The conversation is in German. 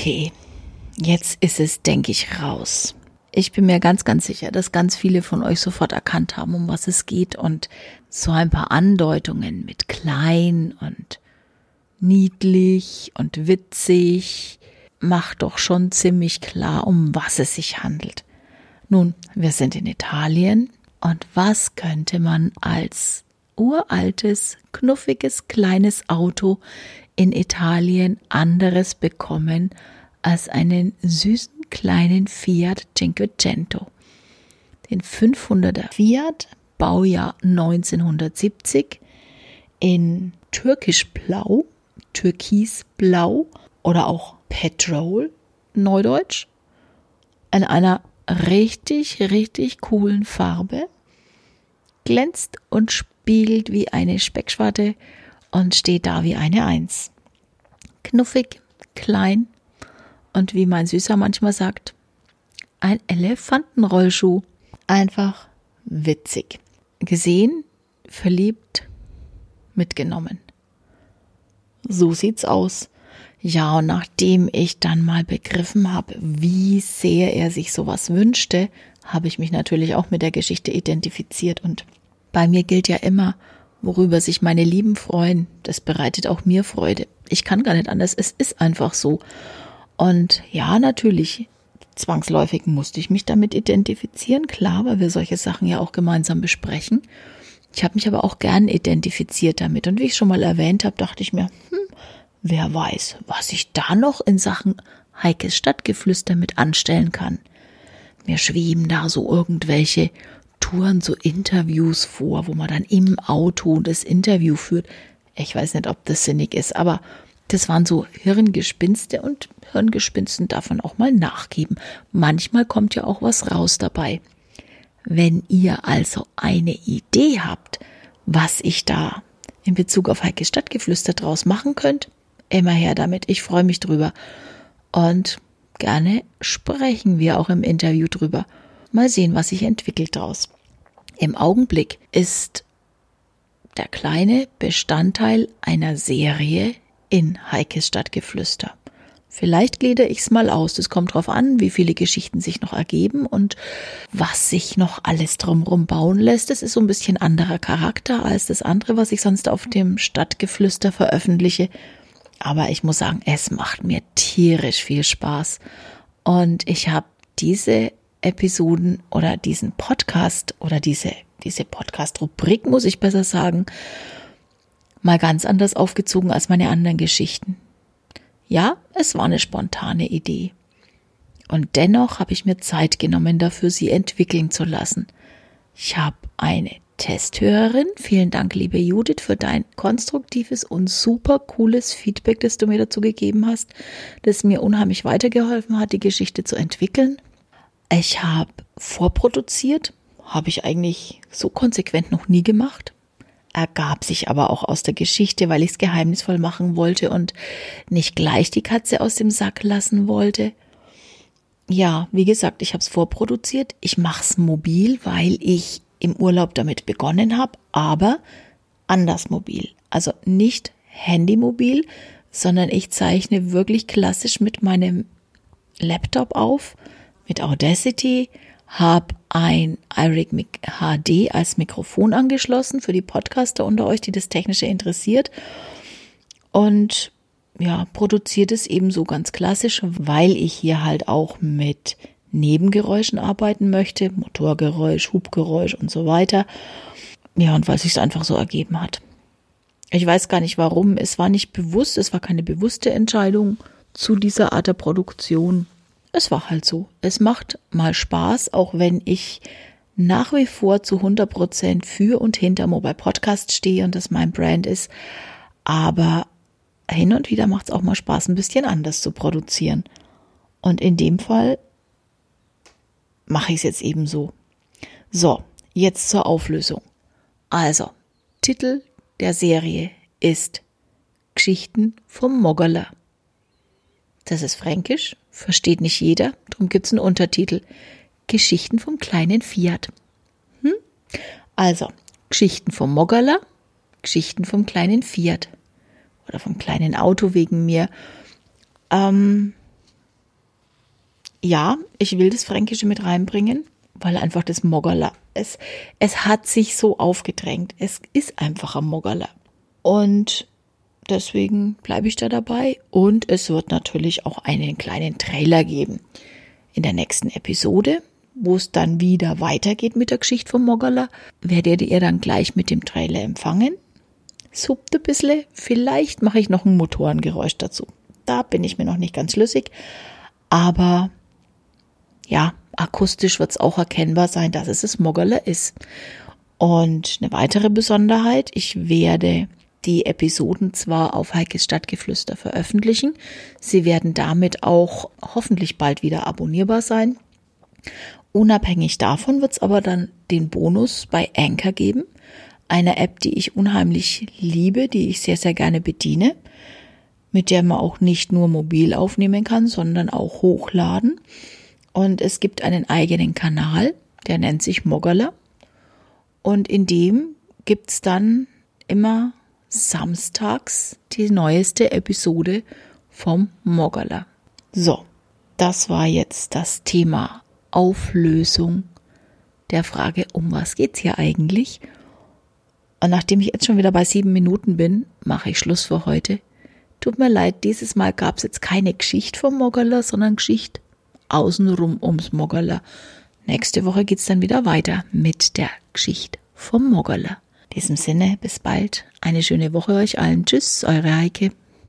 Okay, jetzt ist es, denke ich, raus. Ich bin mir ganz, ganz sicher, dass ganz viele von euch sofort erkannt haben, um was es geht und so ein paar Andeutungen mit klein und niedlich und witzig macht doch schon ziemlich klar, um was es sich handelt. Nun, wir sind in Italien und was könnte man als uraltes, knuffiges, kleines Auto in Italien anderes bekommen als einen süßen kleinen Fiat Cinquecento. Den 500er Fiat, Baujahr 1970, in türkisch-blau, türkisblau oder auch Petrol, Neudeutsch, in einer richtig, richtig coolen Farbe, glänzt und spiegelt wie eine Speckschwarte und steht da wie eine Eins. Knuffig, klein und wie mein Süßer manchmal sagt, ein Elefantenrollschuh. Einfach witzig. Gesehen, verliebt, mitgenommen. So sieht's aus. Ja, und nachdem ich dann mal begriffen habe, wie sehr er sich sowas wünschte, habe ich mich natürlich auch mit der Geschichte identifiziert. Und bei mir gilt ja immer, worüber sich meine Lieben freuen, das bereitet auch mir Freude. Ich kann gar nicht anders, es ist einfach so. Und ja, natürlich, zwangsläufig musste ich mich damit identifizieren, klar, weil wir solche Sachen ja auch gemeinsam besprechen. Ich habe mich aber auch gern identifiziert damit. Und wie ich schon mal erwähnt habe, dachte ich mir, hm, Wer weiß, was ich da noch in Sachen Heikes Stadtgeflüster mit anstellen kann. Mir schweben da so irgendwelche Touren, so Interviews vor, wo man dann im Auto das Interview führt. Ich weiß nicht, ob das sinnig ist, aber das waren so Hirngespinste und Hirngespinsten davon auch mal nachgeben. Manchmal kommt ja auch was raus dabei. Wenn ihr also eine Idee habt, was ich da in Bezug auf Heike Stadtgeflüster draus machen könnt, immer her damit. Ich freue mich drüber. Und gerne sprechen wir auch im Interview drüber. Mal sehen, was sich entwickelt daraus. Im Augenblick ist der kleine Bestandteil einer Serie in Heikes Stadtgeflüster. Vielleicht glieder ich's mal aus. Es kommt drauf an, wie viele Geschichten sich noch ergeben und was sich noch alles drumrum bauen lässt. Es ist so ein bisschen anderer Charakter als das andere, was ich sonst auf dem Stadtgeflüster veröffentliche. Aber ich muss sagen, es macht mir tierisch viel Spaß. Und ich habe diese Episoden oder diesen Podcast oder diese, diese Podcast-Rubrik, muss ich besser sagen, mal ganz anders aufgezogen als meine anderen Geschichten. Ja, es war eine spontane Idee. Und dennoch habe ich mir Zeit genommen dafür, sie entwickeln zu lassen. Ich habe eine Testhörerin. Vielen Dank, liebe Judith, für dein konstruktives und super cooles Feedback, das du mir dazu gegeben hast, das mir unheimlich weitergeholfen hat, die Geschichte zu entwickeln. Ich habe vorproduziert, habe ich eigentlich so konsequent noch nie gemacht. Ergab sich aber auch aus der Geschichte, weil ich es geheimnisvoll machen wollte und nicht gleich die Katze aus dem Sack lassen wollte. Ja, wie gesagt, ich habe es vorproduziert. Ich mache es mobil, weil ich im Urlaub damit begonnen habe, aber anders mobil. Also nicht handymobil, sondern ich zeichne wirklich klassisch mit meinem Laptop auf, mit Audacity, habe ein iRig HD als Mikrofon angeschlossen für die Podcaster unter euch, die das Technische interessiert. Und ja, produziert es ebenso ganz klassisch, weil ich hier halt auch mit Nebengeräuschen arbeiten möchte, Motorgeräusch, Hubgeräusch und so weiter. Ja, und weil es sich einfach so ergeben hat. Ich weiß gar nicht warum, es war nicht bewusst, es war keine bewusste Entscheidung zu dieser Art der Produktion. Es war halt so. Es macht mal Spaß, auch wenn ich nach wie vor zu 100 Prozent für und hinter Mobile Podcast stehe und das mein Brand ist. Aber hin und wieder macht es auch mal Spaß, ein bisschen anders zu produzieren. Und in dem Fall mache ich es jetzt eben so. So, jetzt zur Auflösung. Also, Titel der Serie ist Geschichten vom Moggerler. Das ist fränkisch, versteht nicht jeder, darum gibt es einen Untertitel. Geschichten vom kleinen Fiat. Hm? Also, Geschichten vom Moggerler, Geschichten vom kleinen Fiat. Oder vom kleinen Auto wegen mir. Ähm, ja, ich will das Fränkische mit reinbringen, weil einfach das Moggerler, es, es hat sich so aufgedrängt. Es ist einfach ein Moggerler. Und deswegen bleibe ich da dabei. Und es wird natürlich auch einen kleinen Trailer geben in der nächsten Episode, wo es dann wieder weitergeht mit der Geschichte vom Moggerler. Werdet ihr dann gleich mit dem Trailer empfangen. Suppt ein bisschen. Vielleicht mache ich noch ein Motorengeräusch dazu. Da bin ich mir noch nicht ganz schlüssig. Aber ja, akustisch wird es auch erkennbar sein, dass es das Moggerle ist. Und eine weitere Besonderheit, ich werde die Episoden zwar auf Heikes Stadtgeflüster veröffentlichen, sie werden damit auch hoffentlich bald wieder abonnierbar sein. Unabhängig davon wird es aber dann den Bonus bei Anchor geben, einer App, die ich unheimlich liebe, die ich sehr, sehr gerne bediene, mit der man auch nicht nur mobil aufnehmen kann, sondern auch hochladen. Und es gibt einen eigenen Kanal, der nennt sich Moggerler. Und in dem gibt's dann immer samstags die neueste Episode vom Moggerler. So, das war jetzt das Thema Auflösung der Frage, um was geht's hier eigentlich? Und nachdem ich jetzt schon wieder bei sieben Minuten bin, mache ich Schluss für heute. Tut mir leid, dieses Mal gab's jetzt keine Geschichte vom Moggerler, sondern Geschichte außenrum ums Moggerler. Nächste Woche geht's dann wieder weiter mit der Geschichte vom Moggerler. In diesem Sinne, bis bald. Eine schöne Woche euch allen. Tschüss, eure Heike.